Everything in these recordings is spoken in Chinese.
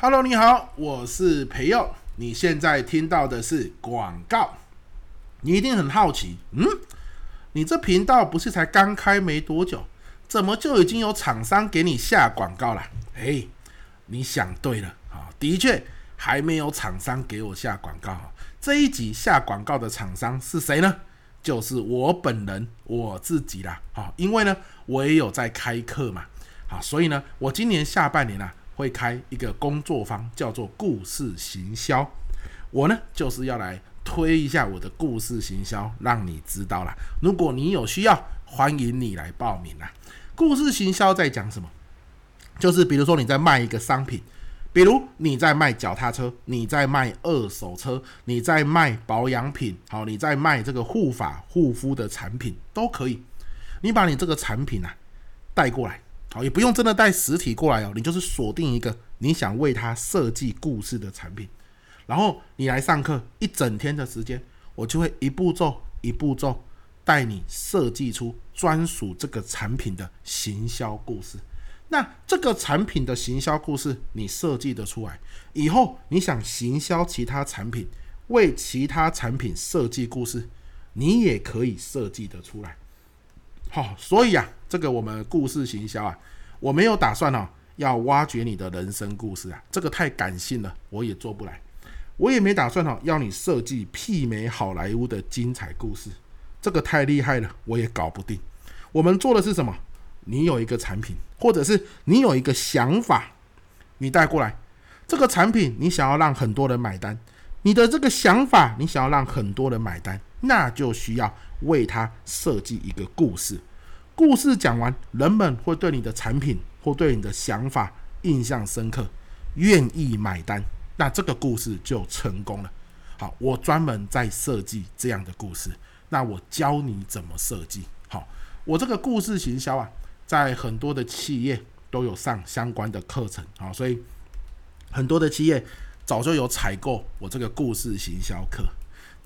Hello，你好，我是培佑。你现在听到的是广告。你一定很好奇，嗯，你这频道不是才刚开没多久，怎么就已经有厂商给你下广告了？哎，你想对了啊，的确还没有厂商给我下广告。这一集下广告的厂商是谁呢？就是我本人我自己啦。啊，因为呢，我也有在开课嘛。啊，所以呢，我今年下半年啊。会开一个工作坊，叫做故事行销。我呢，就是要来推一下我的故事行销，让你知道啦。如果你有需要，欢迎你来报名啦。故事行销在讲什么？就是比如说你在卖一个商品，比如你在卖脚踏车，你在卖二手车，你在卖保养品，好，你在卖这个护发护肤的产品都可以。你把你这个产品啊带过来。好，也不用真的带实体过来哦，你就是锁定一个你想为他设计故事的产品，然后你来上课一整天的时间，我就会一步骤一步骤带你设计出专属这个产品的行销故事。那这个产品的行销故事你设计得出来以后，你想行销其他产品，为其他产品设计故事，你也可以设计得出来。好，所以啊。这个我们故事行销啊，我没有打算哦，要挖掘你的人生故事啊，这个太感性了，我也做不来。我也没打算哦，要你设计媲美好莱坞的精彩故事，这个太厉害了，我也搞不定。我们做的是什么？你有一个产品，或者是你有一个想法，你带过来这个产品，你想要让很多人买单，你的这个想法，你想要让很多人买单，那就需要为他设计一个故事。故事讲完，人们会对你的产品或对你的想法印象深刻，愿意买单，那这个故事就成功了。好，我专门在设计这样的故事，那我教你怎么设计。好，我这个故事行销啊，在很多的企业都有上相关的课程。好，所以很多的企业早就有采购我这个故事行销课。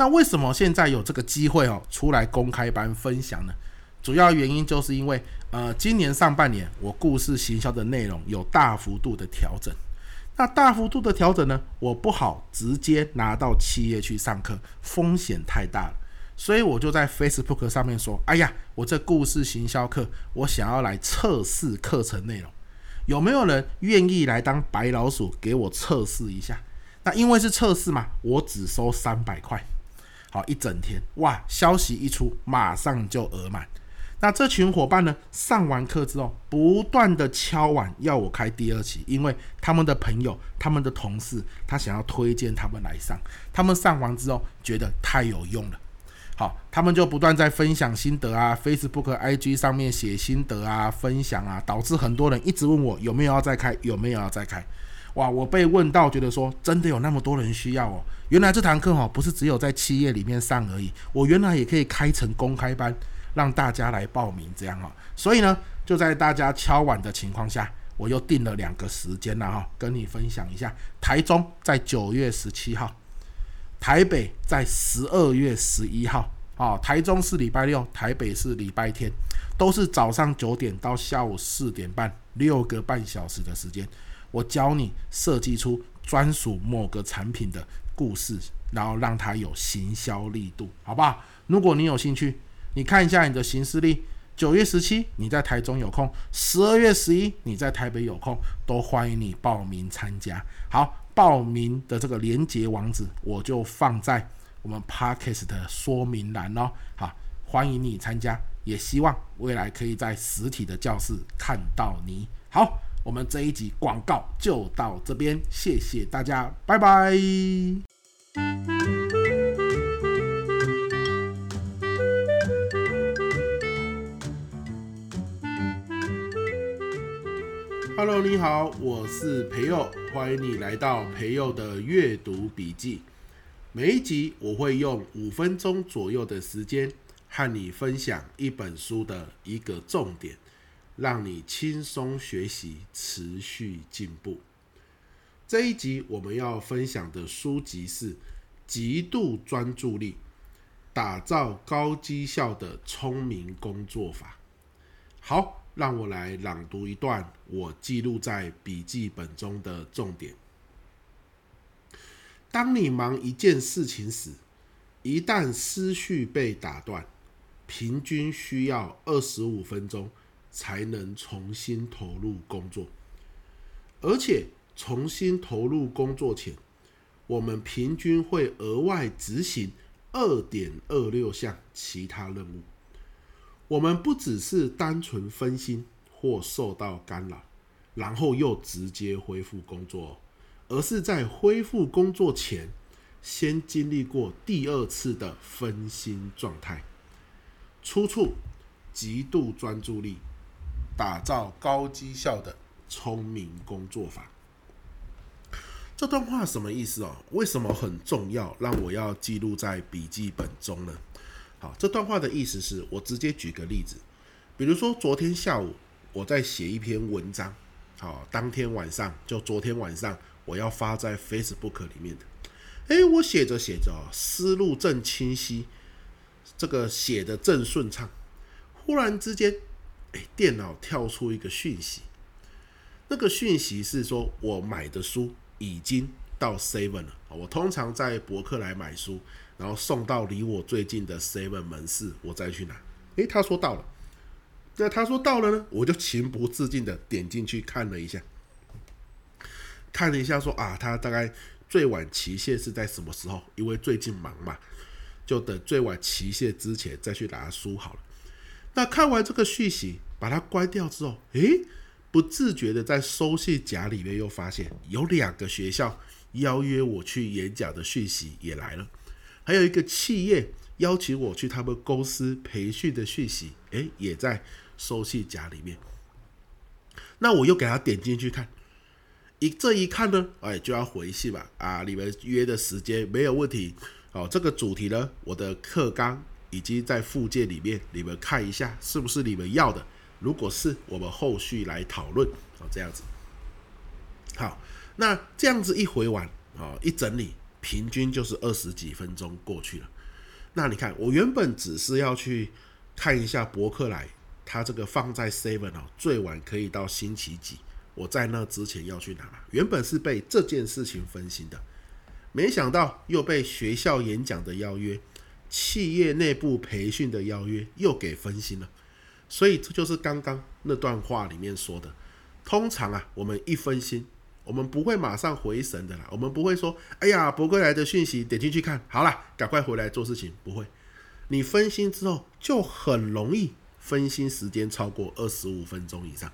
那为什么现在有这个机会哦，出来公开班分享呢？主要原因就是因为，呃，今年上半年我故事行销的内容有大幅度的调整。那大幅度的调整呢，我不好直接拿到企业去上课，风险太大了。所以我就在 Facebook 上面说：“哎呀，我这故事行销课，我想要来测试课程内容，有没有人愿意来当白老鼠给我测试一下？”那因为是测试嘛，我只收三百块。好，一整天，哇，消息一出，马上就额满。那这群伙伴呢，上完课之后，不断的敲碗要我开第二期，因为他们的朋友、他们的同事，他想要推荐他们来上。他们上完之后觉得太有用了，好，他们就不断在分享心得啊，Facebook、IG 上面写心得啊，分享啊，导致很多人一直问我有没有要再开，有没有要再开。哇，我被问到，觉得说真的有那么多人需要哦。原来这堂课哈，不是只有在企业里面上而已，我原来也可以开成公开班。让大家来报名，这样哈，所以呢，就在大家敲碗的情况下，我又定了两个时间了哈，跟你分享一下。台中在九月十七号，台北在十二月十一号。哦，台中是礼拜六，台北是礼拜天，都是早上九点到下午四点半，六个半小时的时间，我教你设计出专属某个产品的故事，然后让它有行销力度，好不好？如果你有兴趣。你看一下你的行事历，九月十七你在台中有空，十二月十一你在台北有空，都欢迎你报名参加。好，报名的这个连结网址我就放在我们 Podcast 的说明栏哦。好，欢迎你参加，也希望未来可以在实体的教室看到你。好，我们这一集广告就到这边，谢谢大家，拜拜。Hello，你好，我是培佑，欢迎你来到培佑的阅读笔记。每一集我会用五分钟左右的时间和你分享一本书的一个重点，让你轻松学习，持续进步。这一集我们要分享的书籍是《极度专注力：打造高绩效的聪明工作法》。好。让我来朗读一段我记录在笔记本中的重点。当你忙一件事情时，一旦思绪被打断，平均需要二十五分钟才能重新投入工作。而且重新投入工作前，我们平均会额外执行二点二六项其他任务。我们不只是单纯分心或受到干扰，然后又直接恢复工作，而是在恢复工作前，先经历过第二次的分心状态。出处：极度专注力，打造高绩效的。聪明工作法，这段话什么意思哦？为什么很重要？让我要记录在笔记本中呢？好，这段话的意思是我直接举个例子，比如说昨天下午我在写一篇文章，好，当天晚上就昨天晚上我要发在 Facebook 里面的，诶，我写着写着，思路正清晰，这个写的正顺畅，忽然之间，诶，电脑跳出一个讯息。那个讯息是说，我买的书已经到 Seven 了。我通常在博客来买书，然后送到离我最近的 Seven 门市，我再去拿。诶，他说到了。那他说到了呢，我就情不自禁的点进去看了一下，看了一下说啊，他大概最晚期限是在什么时候？因为最近忙嘛，就等最晚期限之前再去拿书好了。那看完这个讯息，把它关掉之后，诶。不自觉的在收信夹里面又发现有两个学校邀约我去演讲的讯息也来了，还有一个企业邀请我去他们公司培训的讯息，诶，也在收信夹里面。那我又给他点进去看，一这一看呢，哎，就要回信吧？啊，你们约的时间没有问题哦。这个主题呢，我的课纲以及在附件里面，你们看一下是不是你们要的。如果是我们后续来讨论哦，这样子，好，那这样子一回完啊，一整理，平均就是二十几分钟过去了。那你看，我原本只是要去看一下博客来，它这个放在 Seven 哦，最晚可以到星期几，我在那之前要去拿。原本是被这件事情分心的，没想到又被学校演讲的邀约、企业内部培训的邀约又给分心了。所以这就是刚刚那段话里面说的，通常啊，我们一分心，我们不会马上回神的啦，我们不会说，哎呀，博客来的讯息点进去看，好了，赶快回来做事情，不会。你分心之后，就很容易分心时间超过二十五分钟以上，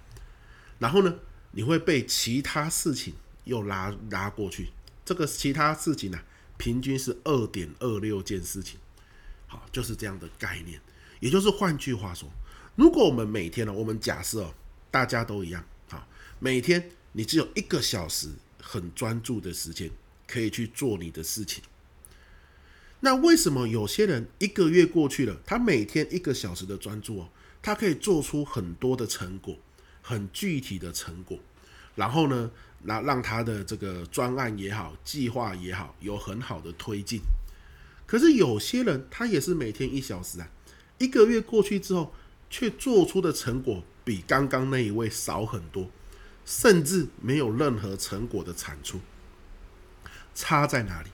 然后呢，你会被其他事情又拉拉过去，这个其他事情呢、啊，平均是二点二六件事情，好，就是这样的概念，也就是换句话说。如果我们每天呢，我们假设，大家都一样，好，每天你只有一个小时很专注的时间可以去做你的事情，那为什么有些人一个月过去了，他每天一个小时的专注哦，他可以做出很多的成果，很具体的成果，然后呢，那让他的这个专案也好，计划也好，有很好的推进。可是有些人他也是每天一小时啊，一个月过去之后。却做出的成果比刚刚那一位少很多，甚至没有任何成果的产出。差在哪里？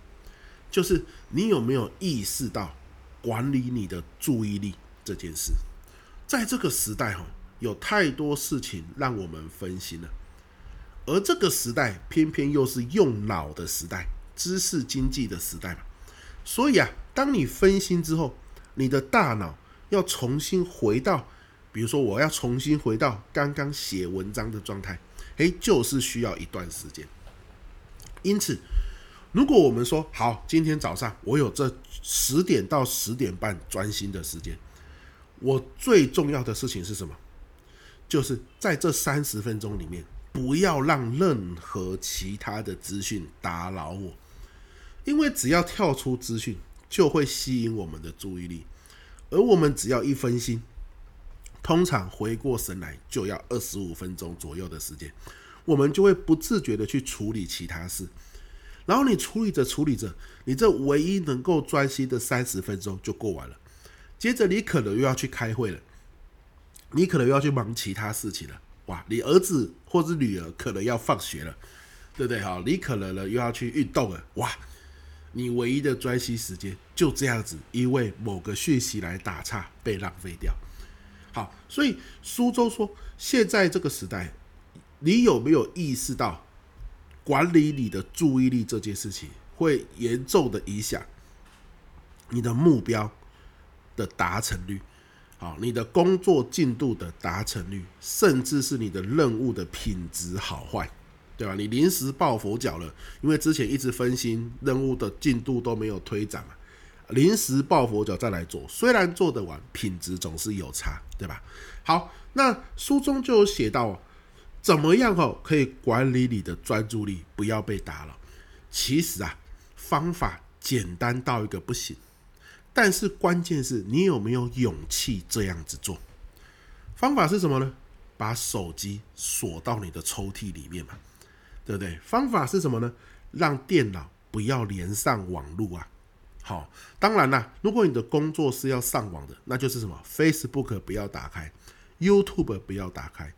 就是你有没有意识到管理你的注意力这件事？在这个时代，哈，有太多事情让我们分心了，而这个时代偏偏又是用脑的时代，知识经济的时代嘛。所以啊，当你分心之后，你的大脑。要重新回到，比如说我要重新回到刚刚写文章的状态，诶，就是需要一段时间。因此，如果我们说好，今天早上我有这十点到十点半专心的时间，我最重要的事情是什么？就是在这三十分钟里面，不要让任何其他的资讯打扰我，因为只要跳出资讯，就会吸引我们的注意力。而我们只要一分心，通常回过神来就要二十五分钟左右的时间，我们就会不自觉的去处理其他事，然后你处理着处理着，你这唯一能够专心的三十分钟就过完了，接着你可能又要去开会了，你可能又要去忙其他事情了，哇，你儿子或者女儿可能要放学了，对不对？哈，你可能呢又要去运动了，哇，你唯一的专心时间就这样子，因为某个讯息来打岔被浪费掉。好，所以苏州说，现在这个时代，你有没有意识到管理你的注意力这件事情，会严重的影响你的目标的达成率？好，你的工作进度的达成率，甚至是你的任务的品质好坏。对吧？你临时抱佛脚了，因为之前一直分心，任务的进度都没有推展嘛。临时抱佛脚再来做，虽然做得完，品质总是有差，对吧？好，那书中就有写到，怎么样哦可以管理你的专注力，不要被打扰。其实啊，方法简单到一个不行，但是关键是你有没有勇气这样子做。方法是什么呢？把手机锁到你的抽屉里面嘛。对不对？方法是什么呢？让电脑不要连上网络啊。好，当然啦，如果你的工作是要上网的，那就是什么？Facebook 不要打开，YouTube 不要打开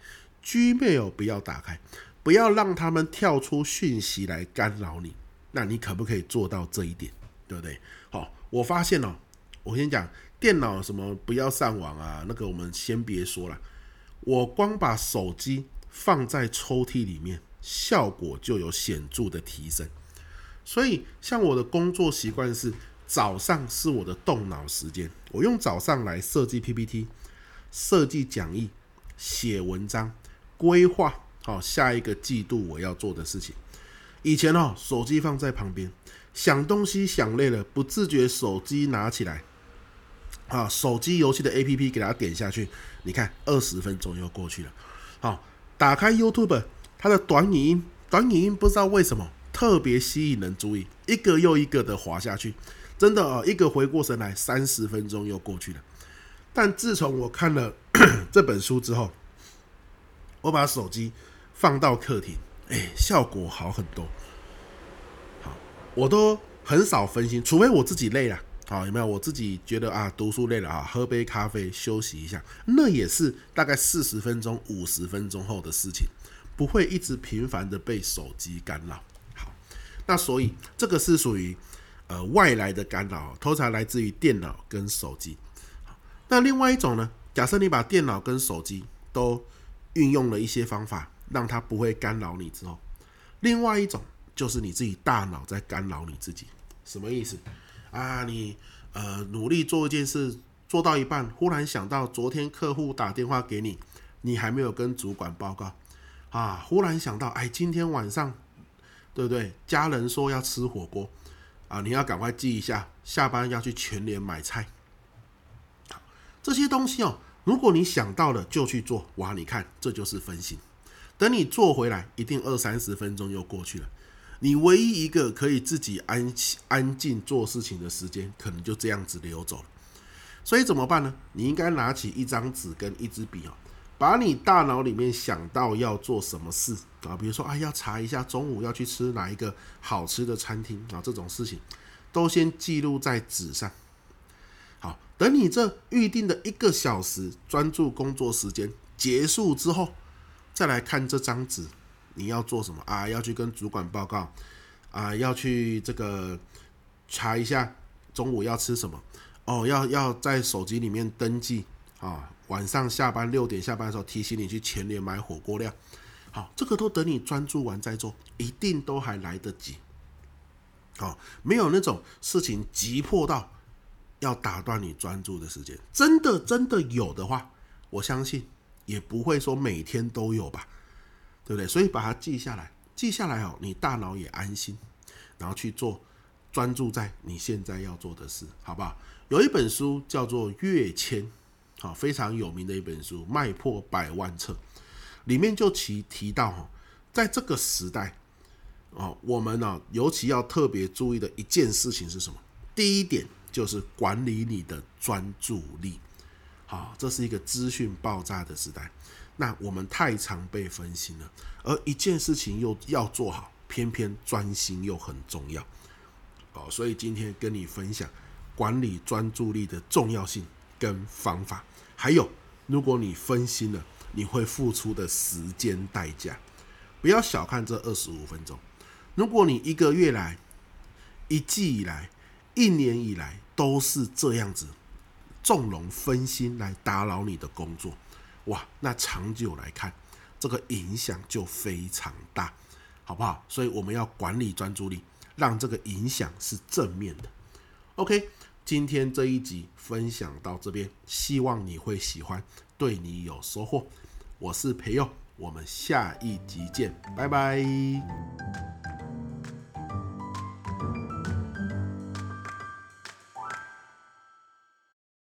，Gmail 不要打开，不要让他们跳出讯息来干扰你。那你可不可以做到这一点？对不对？好，我发现哦，我先讲电脑什么不要上网啊，那个我们先别说了。我光把手机放在抽屉里面。效果就有显著的提升，所以像我的工作习惯是早上是我的动脑时间，我用早上来设计 PPT、设计讲义、写文章、规划好下一个季度我要做的事情。以前哦，手机放在旁边，想东西想累了，不自觉手机拿起来，啊，手机游戏的 APP 给它点下去，你看二十分钟又过去了。好，打开 YouTube。它的短影音，短影音不知道为什么特别吸引人注意，一个又一个的滑下去，真的啊，一个回过神来，三十分钟又过去了。但自从我看了 这本书之后，我把手机放到客厅，哎，效果好很多。好，我都很少分心，除非我自己累了，好，有没有？我自己觉得啊，读书累了啊，喝杯咖啡休息一下，那也是大概四十分钟、五十分钟后的事情。不会一直频繁的被手机干扰。好，那所以这个是属于呃外来的干扰，通常来自于电脑跟手机。那另外一种呢？假设你把电脑跟手机都运用了一些方法，让它不会干扰你之后，另外一种就是你自己大脑在干扰你自己。什么意思啊？你呃努力做一件事，做到一半，忽然想到昨天客户打电话给你，你还没有跟主管报告。啊！忽然想到，哎，今天晚上，对不对？家人说要吃火锅，啊，你要赶快记一下，下班要去全联买菜。这些东西哦，如果你想到了就去做，哇！你看，这就是分心。等你做回来，一定二三十分钟又过去了。你唯一一个可以自己安安静做事情的时间，可能就这样子流走了。所以怎么办呢？你应该拿起一张纸跟一支笔哦。把你大脑里面想到要做什么事啊，比如说啊，要查一下中午要去吃哪一个好吃的餐厅啊，这种事情都先记录在纸上。好，等你这预定的一个小时专注工作时间结束之后，再来看这张纸，你要做什么啊？要去跟主管报告啊？要去这个查一下中午要吃什么？哦，要要在手机里面登记啊。晚上下班六点下班的时候提醒你去前年买火锅料，好，这个都等你专注完再做，一定都还来得及。好，没有那种事情急迫到要打断你专注的时间，真的真的有的话，我相信也不会说每天都有吧，对不对？所以把它记下来，记下来哦，你大脑也安心，然后去做专注在你现在要做的事，好不好？有一本书叫做《跃迁》。啊，非常有名的一本书《卖破百万册》，里面就提提到哈，在这个时代，哦，我们呢尤其要特别注意的一件事情是什么？第一点就是管理你的专注力。好，这是一个资讯爆炸的时代，那我们太常被分心了，而一件事情又要做好，偏偏专心又很重要。哦，所以今天跟你分享管理专注力的重要性。跟方法，还有，如果你分心了，你会付出的时间代价。不要小看这二十五分钟。如果你一个月来一季以来、一年以来都是这样子，纵容分心来打扰你的工作，哇，那长久来看，这个影响就非常大，好不好？所以我们要管理专注力，让这个影响是正面的。OK，今天这一集分享到这边，希望你会喜欢，对你有收获。我是培佑，我们下一集见，拜拜。